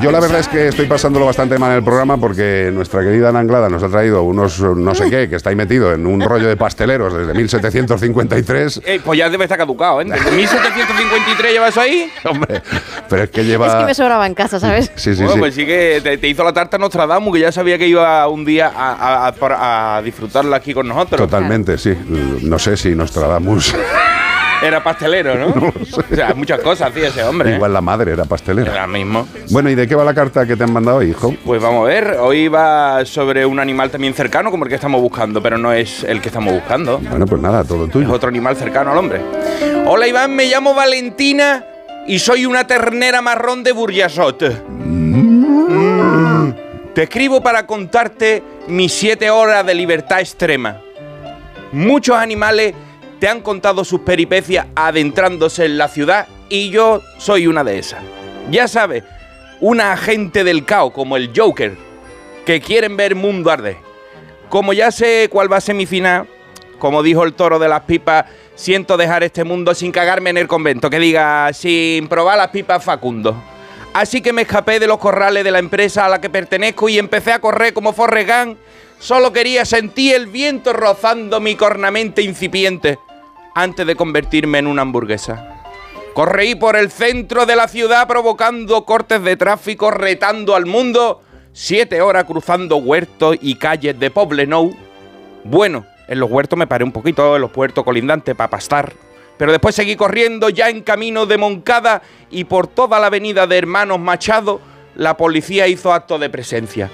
Yo la verdad es que estoy pasándolo bastante mal en el programa porque nuestra querida Ana Anglada nos ha traído unos no sé qué, que está ahí metido en un rollo de pasteleros desde 1753. Eh, pues ya debe estar caducado, ¿eh? ¿Desde 1753 lleva eso ahí? Hombre, pero es que lleva... Es que me sobraba en casa, ¿sabes? Sí, sí, bueno, sí. pues sí que te, te hizo la tarta Nostradamus, que ya sabía que iba un día a, a- a- a disfrutarla aquí con nosotros. Totalmente, sí. No sé si Nostradamus. Era pastelero, ¿no? O sea, muchas cosas hacía ese hombre. ¿eh? Igual la madre era pastelera. Ahora mismo. Bueno, ¿y de qué va la carta que te han mandado, hijo? Pues vamos a ver, hoy va sobre un animal también cercano como el que estamos buscando, pero no es el que estamos buscando. Bueno, pues nada, todo Es tuyo. otro animal cercano al hombre. Hola Iván, me llamo Valentina y soy una ternera marrón de Burjasot. Mm. Te escribo para contarte mis siete horas de libertad extrema. Muchos animales te han contado sus peripecias adentrándose en la ciudad y yo soy una de esas. Ya sabes, una agente del caos como el Joker, que quieren ver mundo arder. Como ya sé cuál va a ser mi final, como dijo el toro de las pipas, siento dejar este mundo sin cagarme en el convento, que diga, sin probar las pipas Facundo. Así que me escapé de los corrales de la empresa a la que pertenezco y empecé a correr como Forrest Gump. Solo quería sentir el viento rozando mi cornamente incipiente antes de convertirme en una hamburguesa. Correí por el centro de la ciudad provocando cortes de tráfico, retando al mundo. Siete horas cruzando huertos y calles de Poblenou. Bueno, en los huertos me paré un poquito, en los puertos colindantes para pastar. Pero después seguí corriendo ya en camino de Moncada y por toda la avenida de Hermanos Machado, la policía hizo acto de presencia.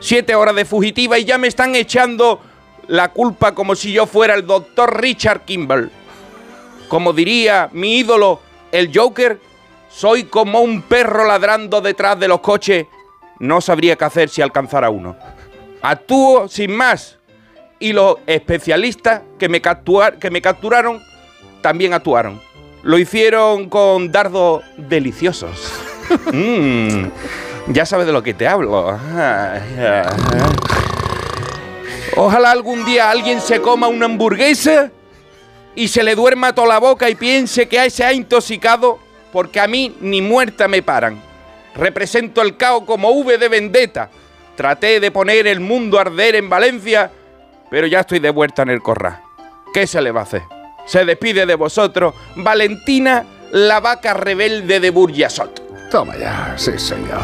Siete horas de fugitiva y ya me están echando la culpa como si yo fuera el doctor Richard Kimball. Como diría mi ídolo, el Joker, soy como un perro ladrando detrás de los coches. No sabría qué hacer si alcanzara uno. Actúo sin más. Y los especialistas que me, captuar- que me capturaron también actuaron. Lo hicieron con dardos deliciosos. Mm, ya sabes de lo que te hablo. Ojalá algún día alguien se coma una hamburguesa y se le duerma toda la boca y piense que se ha intoxicado porque a mí ni muerta me paran. Represento el caos como V de vendetta. Traté de poner el mundo a arder en Valencia, pero ya estoy de vuelta en el corral. ¿Qué se le va a hacer? Se despide de vosotros Valentina, la vaca rebelde de Burjasot. Toma ya, sí, señor.